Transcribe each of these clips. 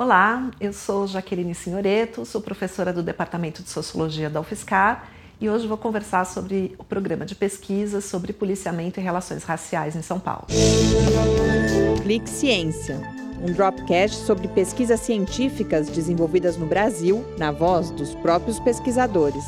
Olá, eu sou Jaqueline Signoreto, sou professora do Departamento de Sociologia da UFSCar e hoje vou conversar sobre o programa de pesquisa sobre policiamento e relações raciais em São Paulo. Clique Ciência, um dropcast sobre pesquisas científicas desenvolvidas no Brasil, na voz dos próprios pesquisadores.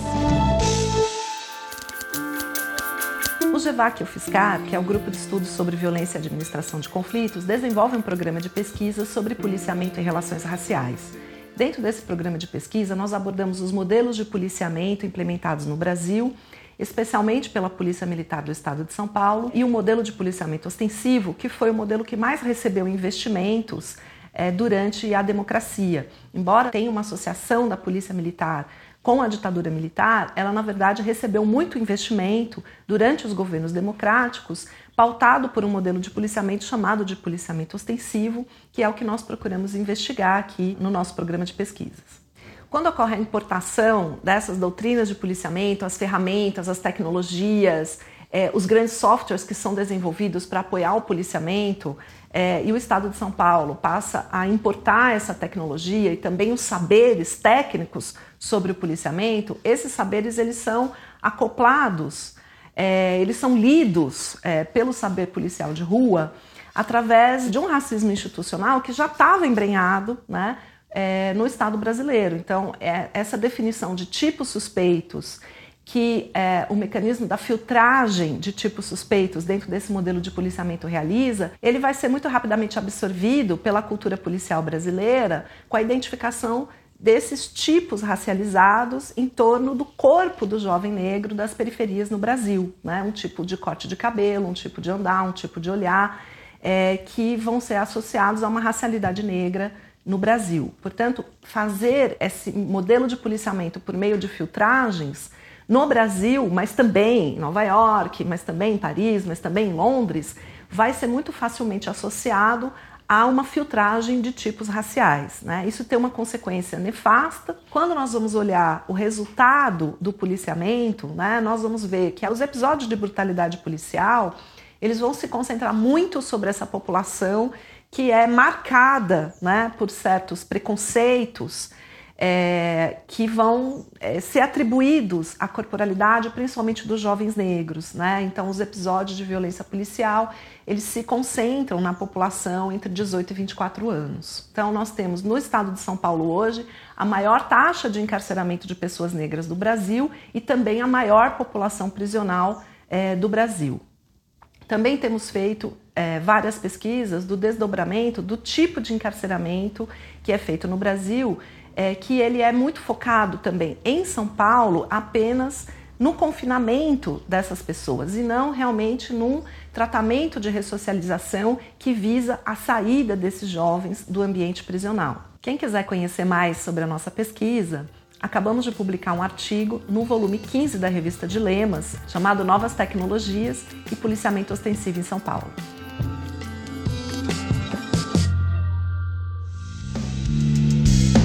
GEVAC e o FISCAR, que é o Grupo de Estudos sobre Violência e Administração de Conflitos, desenvolve um programa de pesquisa sobre policiamento e relações raciais. Dentro desse programa de pesquisa, nós abordamos os modelos de policiamento implementados no Brasil, especialmente pela Polícia Militar do Estado de São Paulo, e o modelo de policiamento ostensivo, que foi o modelo que mais recebeu investimentos é, durante a democracia. Embora tenha uma associação da Polícia Militar com a ditadura militar, ela na verdade recebeu muito investimento durante os governos democráticos, pautado por um modelo de policiamento chamado de policiamento ostensivo, que é o que nós procuramos investigar aqui no nosso programa de pesquisas. Quando ocorre a importação dessas doutrinas de policiamento, as ferramentas, as tecnologias, é, os grandes softwares que são desenvolvidos para apoiar o policiamento, é, e o Estado de São Paulo passa a importar essa tecnologia e também os saberes técnicos sobre o policiamento, esses saberes eles são acoplados, é, eles são lidos é, pelo saber policial de rua através de um racismo institucional que já estava embrenhado né, é, no Estado brasileiro. Então, é, essa definição de tipos suspeitos que é, o mecanismo da filtragem de tipos suspeitos dentro desse modelo de policiamento realiza, ele vai ser muito rapidamente absorvido pela cultura policial brasileira com a identificação desses tipos racializados em torno do corpo do jovem negro das periferias no Brasil, né? um tipo de corte de cabelo, um tipo de andar, um tipo de olhar, é, que vão ser associados a uma racialidade negra no Brasil. Portanto, fazer esse modelo de policiamento por meio de filtragens no Brasil, mas também em Nova York, mas também em Paris, mas também em Londres, vai ser muito facilmente associado a uma filtragem de tipos raciais. Né? Isso tem uma consequência nefasta. Quando nós vamos olhar o resultado do policiamento, né, nós vamos ver que os episódios de brutalidade policial eles vão se concentrar muito sobre essa população que é marcada né, por certos preconceitos é, que vão é, ser atribuídos à corporalidade, principalmente dos jovens negros. Né? Então, os episódios de violência policial eles se concentram na população entre 18 e 24 anos. Então, nós temos no estado de São Paulo hoje a maior taxa de encarceramento de pessoas negras do Brasil e também a maior população prisional é, do Brasil. Também temos feito é, várias pesquisas do desdobramento do tipo de encarceramento que é feito no Brasil é, que ele é muito focado também em São Paulo apenas no confinamento dessas pessoas e não realmente num tratamento de ressocialização que visa a saída desses jovens do ambiente prisional. Quem quiser conhecer mais sobre a nossa pesquisa, acabamos de publicar um artigo no volume 15 da revista Dilemas, chamado Novas Tecnologias e Policiamento Ostensivo em São Paulo.